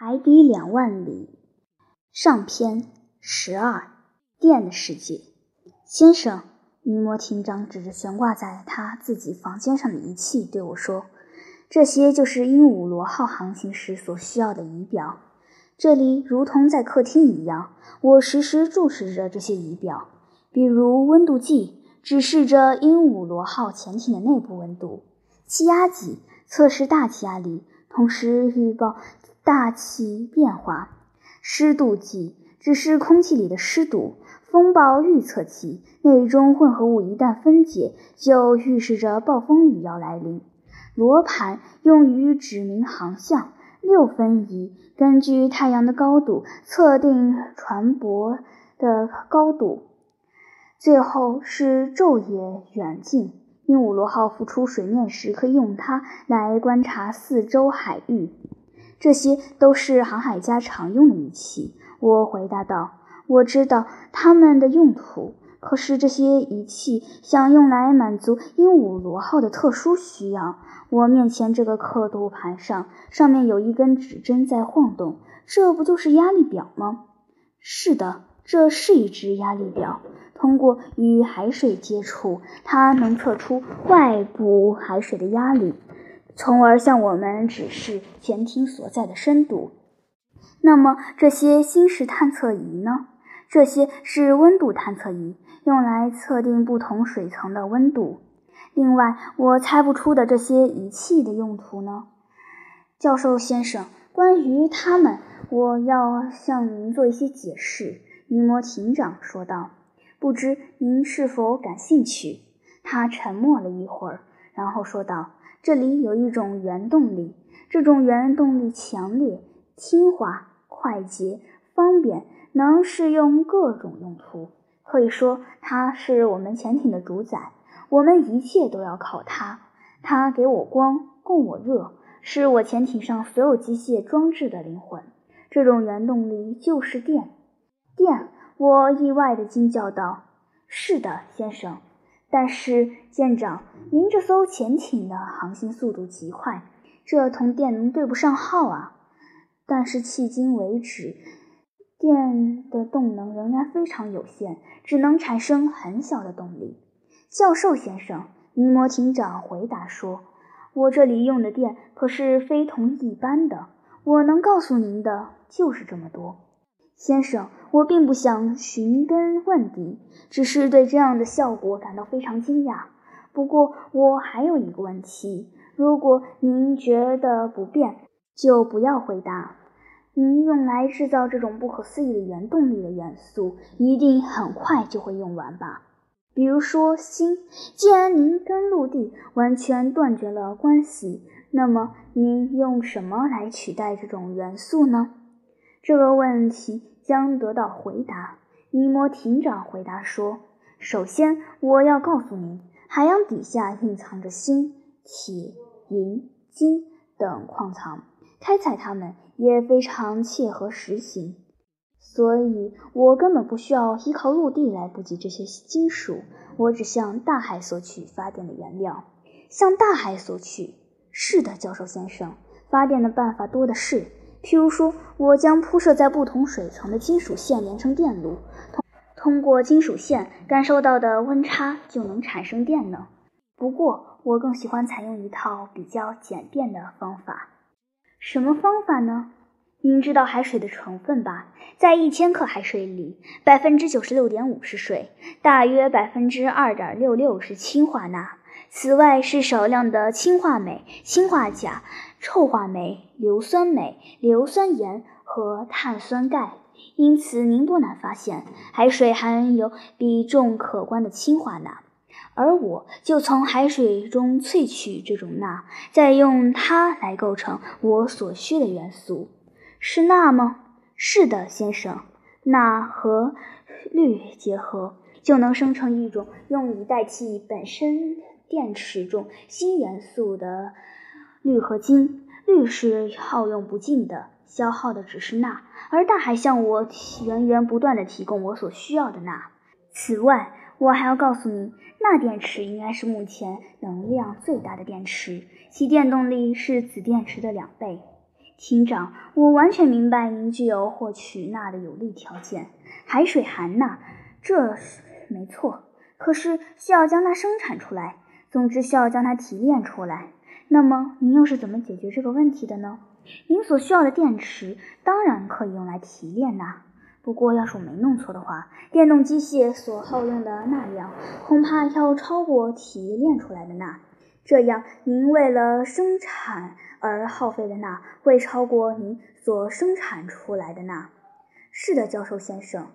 海底两万里上篇十二电的世界，先生，尼摩艇长指着悬挂在他自己房间上的仪器对我说：“这些就是鹦鹉螺号航行时所需要的仪表。这里如同在客厅一样，我时时注视着这些仪表，比如温度计指示着鹦鹉螺号潜艇的内部温度，气压计测试大气压力，同时预报。”大气变化，湿度计只是空气里的湿度；风暴预测器内中混合物一旦分解，就预示着暴风雨要来临。罗盘用于指明航向，六分仪根据太阳的高度测定船舶的高度。最后是昼夜远近。鹦鹉螺号浮出水面时，可以用它来观察四周海域。这些都是航海家常用的仪器，我回答道：“我知道它们的用途，可是这些仪器想用来满足鹦鹉螺号的特殊需要。我面前这个刻度盘上，上面有一根指针在晃动，这不就是压力表吗？”“是的，这是一只压力表。通过与海水接触，它能测出外部海水的压力。”从而向我们指示潜艇所在的深度。那么这些新式探测仪呢？这些是温度探测仪，用来测定不同水层的温度。另外，我猜不出的这些仪器的用途呢？教授先生，关于它们，我要向您做一些解释。”尼摩艇长说道。“不知您是否感兴趣？”他沉默了一会儿，然后说道。这里有一种原动力，这种原动力强烈、轻滑、快捷、方便，能适用各种用途。可以说，它是我们潜艇的主宰。我们一切都要靠它。它给我光，供我热，是我潜艇上所有机械装置的灵魂。这种原动力就是电。电！我意外地惊叫道：“是的，先生。”但是，舰长，您这艘潜艇的航行速度极快，这同电能对不上号啊！但是迄今为止，电的动能仍然非常有限，只能产生很小的动力。教授先生，尼摩艇长回答说：“我这里用的电可是非同一般的，我能告诉您的就是这么多。”先生，我并不想寻根问底，只是对这样的效果感到非常惊讶。不过，我还有一个问题，如果您觉得不便，就不要回答。您用来制造这种不可思议的原动力的元素，一定很快就会用完吧？比如说锌。既然您跟陆地完全断绝了关系，那么您用什么来取代这种元素呢？这个问题将得到回答。尼摩艇长回答说：“首先，我要告诉您，海洋底下蕴藏着锌、铁、银、金等矿藏，开采它们也非常切合实情。所以我根本不需要依靠陆地来补给这些金属，我只向大海索取发电的原料。向大海索取？是的，教授先生，发电的办法多的是。”譬如说，我将铺设在不同水层的金属线连成电路，通通过金属线感受到的温差就能产生电能。不过，我更喜欢采用一套比较简便的方法。什么方法呢？您知道海水的成分吧？在一千克海水里，百分之九十六点五是水，大约百分之二点六六是氢化钠。此外是少量的氢化镁、氢化钾、臭化镁、硫酸镁、硫酸盐和碳酸钙。因此，您不难发现，海水含有比重可观的氢化钠，而我就从海水中萃取这种钠，再用它来构成我所需的元素。是钠吗？是的，先生。钠和氯结合，就能生成一种用以代替本身。电池中锌元素的氯合金，氯是耗用不尽的，消耗的只是钠，而大海向我源源不断地提供我所需要的钠。此外，我还要告诉你，钠电池应该是目前能量最大的电池，其电动力是子电池的两倍。厅长，我完全明白您具有获取钠的有利条件。海水含钠，这是没错。可是需要将它生产出来，总之需要将它提炼出来。那么您又是怎么解决这个问题的呢？您所需要的电池当然可以用来提炼钠。不过，要是我没弄错的话，电动机械所耗用的钠量恐怕要超过提炼出来的钠。这样，您为了生产而耗费的钠会超过您所生产出来的钠。是的，教授先生，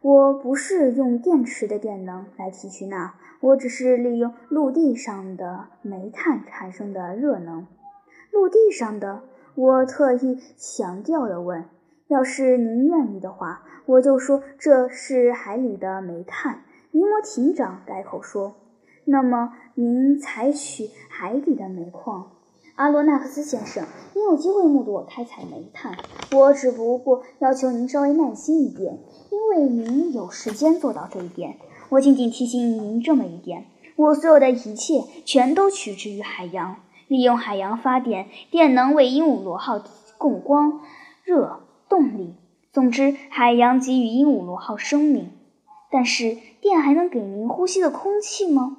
我不是用电池的电能来提取钠，我只是利用陆地上的煤炭产生的热能。陆地上的，我特意强调地问。要是您愿意的话，我就说这是海里的煤炭。尼摩艇长改口说：“那么您采取海底的煤矿。”阿罗纳克斯先生，您有机会目睹我开采煤炭。我只不过要求您稍微耐心一点，因为您有时间做到这一点。我仅仅提醒您这么一点：我所有的一切全都取之于海洋，利用海洋发电，电能为鹦鹉螺号提供光、热。动力。总之，海洋给予鹦鹉螺号生命。但是，电还能给您呼吸的空气吗？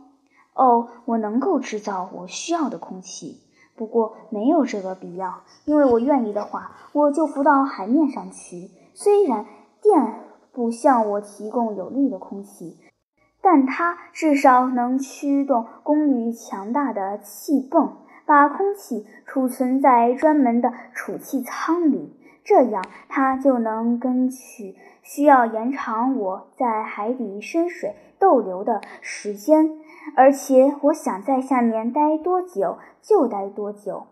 哦，我能够制造我需要的空气，不过没有这个必要，因为我愿意的话，我就浮到海面上去。虽然电不向我提供有力的空气，但它至少能驱动功率强大的气泵，把空气储存在专门的储气舱里。这样，它就能根据需要延长我在海底深水逗留的时间，而且我想在下面待多久就待多久。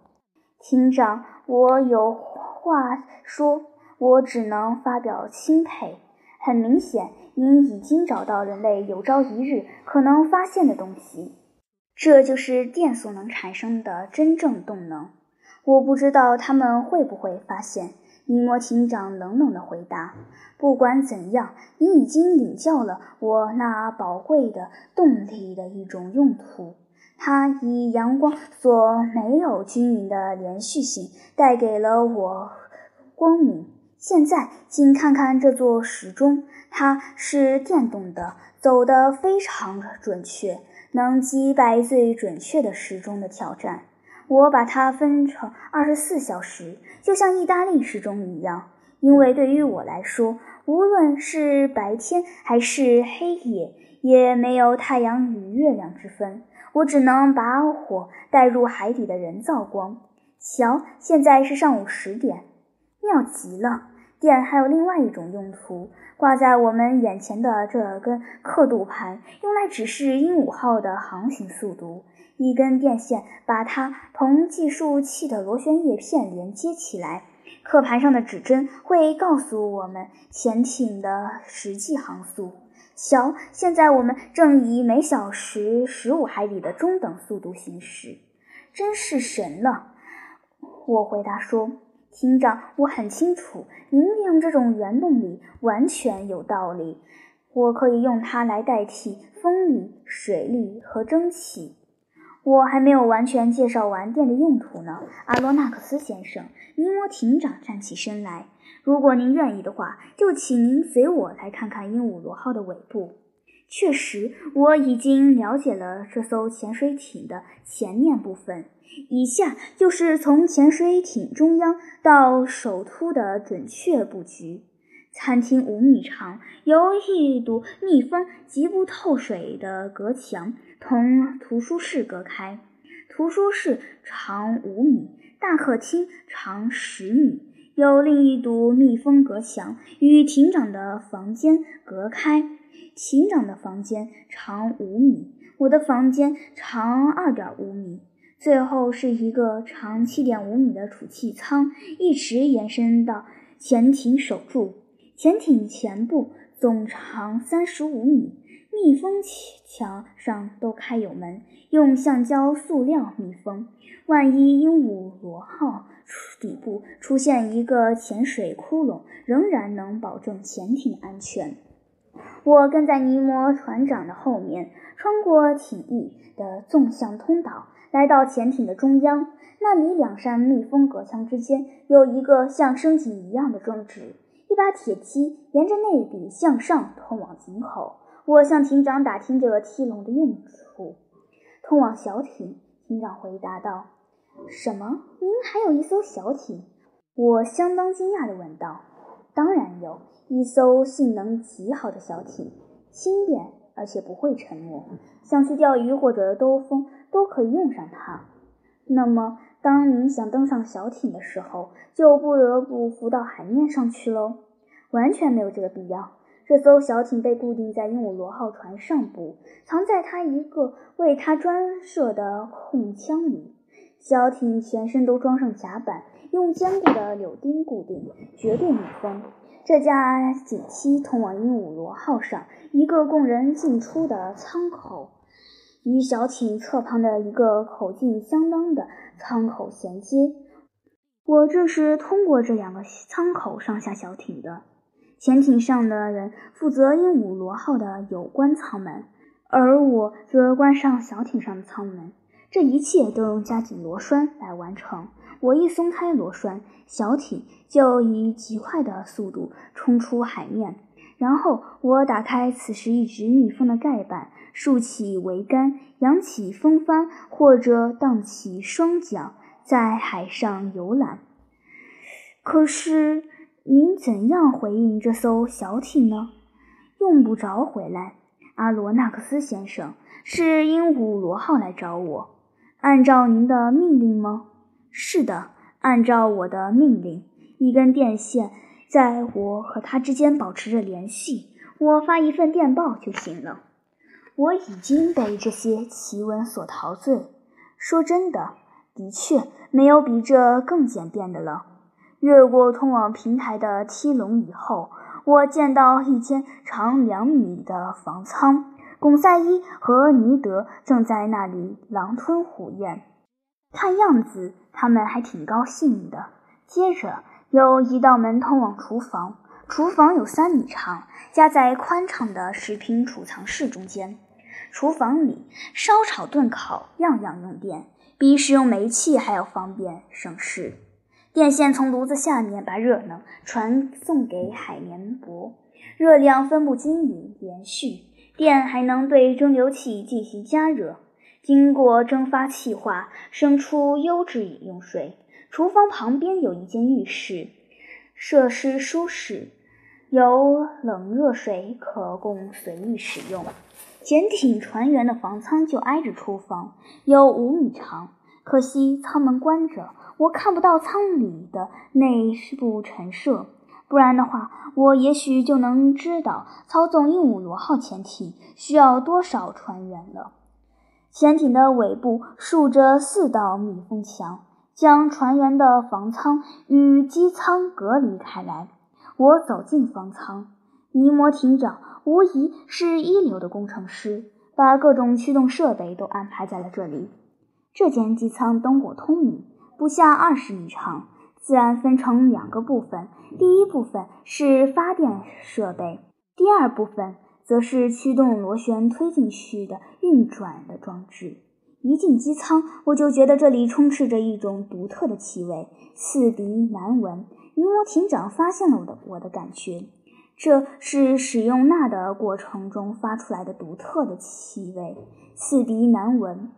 厅长，我有话说，我只能发表钦佩。很明显，您已经找到人类有朝一日可能发现的东西，这就是电所能产生的真正动能。我不知道他们会不会发现。尼摩艇长冷冷地回答：“不管怎样，你已经领教了我那宝贵的动力的一种用途。它以阳光所没有均匀的连续性带给了我光明。现在，请看看这座时钟，它是电动的，走得非常准确，能击败最准确的时钟的挑战。”我把它分成二十四小时，就像意大利时钟一样，因为对于我来说，无论是白天还是黑夜，也没有太阳与月亮之分。我只能把火带入海底的人造光。瞧，现在是上午十点，妙极了！电还有另外一种用途，挂在我们眼前的这根刻度盘，用来指示鹦鹉号的航行速度。一根电线把它同计数器的螺旋叶片连接起来，刻盘上的指针会告诉我们潜艇的实际航速。瞧，现在我们正以每小时十五海里的中等速度行驶，真是神了！我回答说：“厅长，我很清楚，您利用这种原动力完全有道理。我可以用它来代替风力、水力和蒸汽。”我还没有完全介绍完电的用途呢，阿罗纳克斯先生。尼摩艇长站起身来，如果您愿意的话，就请您随我来看看鹦鹉螺号的尾部。确实，我已经了解了这艘潜水艇的前面部分。以下就是从潜水艇中央到首突的准确布局。餐厅五米长，由一堵密封、极不透水的隔墙同图书室隔开。图书室长五米，大客厅长十米，有另一堵密封隔墙与艇长的房间隔开。艇长的房间长五米，我的房间长二点五米。最后是一个长七点五米的储气舱，一直延伸到潜艇首柱。潜艇前部总长三十五米，密封墙上都开有门，用橡胶塑料密封。万一鹦鹉螺号底部出现一个潜水窟窿，仍然能保证潜艇安全。我跟在尼摩船长的后面，穿过艇翼的纵向通道，来到潜艇的中央，那里两扇密封隔墙之间有一个像升井一样的装置，一把铁梯沿着内壁向上通往井口。我向艇长打听着梯笼的用处。通往小艇，艇长回答道：“什么？您还有一艘小艇？”我相当惊讶地问道：“当然有一艘性能极好的小艇，轻便而且不会沉没，想去钓鱼或者兜风都可以用上它。那么，当您想登上小艇的时候，就不得不浮到海面上去喽？完全没有这个必要。这艘小艇被固定在鹦鹉螺号船上部，藏在它一个为它专设的空腔里。小艇全身都装上甲板。”用坚固的柳钉固定，绝对密封。这架井梯通往鹦鹉螺号上一个供人进出的舱口，与小艇侧旁的一个口径相当的舱口衔接。我正是通过这两个舱口上下小艇的。潜艇上的人负责鹦鹉螺号的有关舱门，而我则关上小艇上的舱门。这一切都用加紧螺栓来完成。我一松开螺栓，小艇就以极快的速度冲出海面。然后我打开此时一直密封的盖板，竖起桅杆，扬起风帆，或者荡起双桨，在海上游览。可是您怎样回应这艘小艇呢？用不着回来，阿罗纳克斯先生，是鹦鹉螺号来找我，按照您的命令吗？是的，按照我的命令，一根电线在我和他之间保持着联系。我发一份电报就行了。我已经被这些奇闻所陶醉。说真的，的确没有比这更简便的了。越过通往平台的梯笼以后，我见到一间长两米的房舱，巩赛伊和尼德正在那里狼吞虎咽。看样子他们还挺高兴的。接着有一道门通往厨房，厨房有三米长，夹在宽敞的食品储藏室中间。厨房里烧炒炖烤样样用电，比使用煤气还要方便省事。电线从炉子下面把热能传送给海绵薄，热量分布均匀连续，电还能对蒸馏器进行加热。经过蒸发气化，生出优质饮用水。厨房旁边有一间浴室，设施舒适，有冷热水可供随意使用。潜艇船员的房舱就挨着厨房，有五米长。可惜舱门关着，我看不到舱里的内部陈设。不然的话，我也许就能知道操纵鹦鹉螺号潜艇需要多少船员了。潜艇的尾部竖着四道密封墙，将船员的房舱与机舱隔离开来。我走进房舱，尼摩艇长无疑是一流的工程师，把各种驱动设备都安排在了这里。这间机舱灯火通明，不下二十米长，自然分成两个部分。第一部分是发电设备，第二部分。则是驱动螺旋推进去的运转的装置。一进机舱，我就觉得这里充斥着一种独特的气味，刺鼻难闻。尼摩艇长发现了我的我的感觉，这是使用钠的过程中发出来的独特的气味，刺鼻难闻。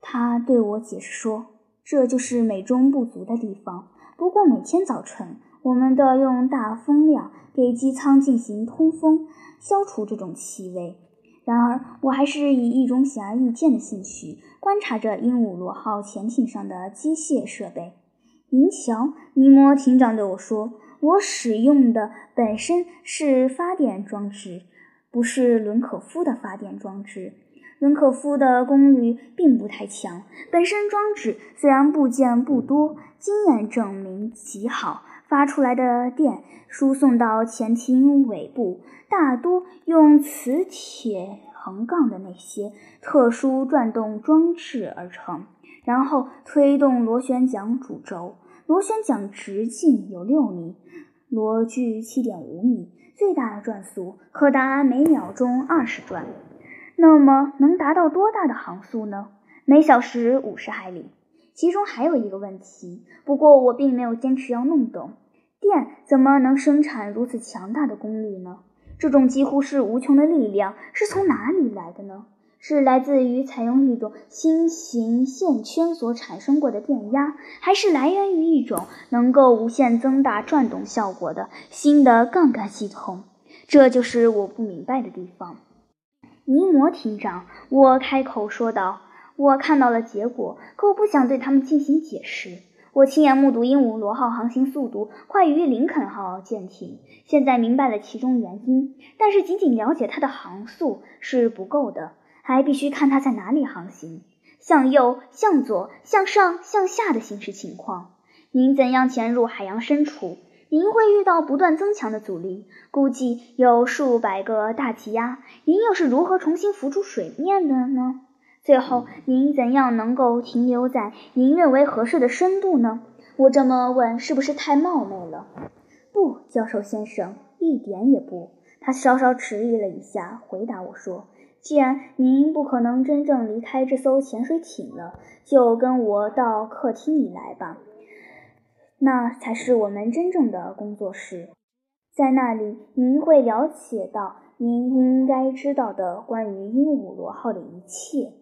他对我解释说：“这就是美中不足的地方。不过每天早晨，我们都要用大风量给机舱进行通风。”消除这种气味。然而，我还是以一种显而易见的兴趣观察着鹦鹉螺号潜艇上的机械设备。您瞧，尼摩艇长对我说：“我使用的本身是发电装置，不是伦可夫的发电装置。伦可夫的功率并不太强，本身装置虽然部件不多，经验证明极好。”发出来的电输送到潜艇尾部，大多用磁铁横杠的那些特殊转动装置而成，然后推动螺旋桨主轴。螺旋桨直径有六米，螺距七点五米，最大的转速可达每秒钟二十转。那么能达到多大的航速呢？每小时五十海里。其中还有一个问题，不过我并没有坚持要弄懂：电怎么能生产如此强大的功率呢？这种几乎是无穷的力量是从哪里来的呢？是来自于采用一种新型线圈所产生过的电压，还是来源于一种能够无限增大转动效果的新的杠杆系统？这就是我不明白的地方。尼摩厅长，我开口说道：“我看到了结果，可我不想对他们进行解释。我亲眼目睹鹦鹉螺号航行速度快于林肯号舰艇，现在明白了其中原因。但是仅仅了解它的航速是不够的。”还必须看它在哪里航行，向右、向左、向上、向下的行驶情况。您怎样潜入海洋深处？您会遇到不断增强的阻力，估计有数百个大气压。您又是如何重新浮出水面的呢？最后，您怎样能够停留在您认为合适的深度呢？我这么问是不是太冒昧了？不，教授先生，一点也不。他稍稍迟疑了一下，回答我说。既然您不可能真正离开这艘潜水艇了，就跟我到客厅里来吧，那才是我们真正的工作室。在那里，您会了解到您应该知道的关于鹦鹉螺号的一切。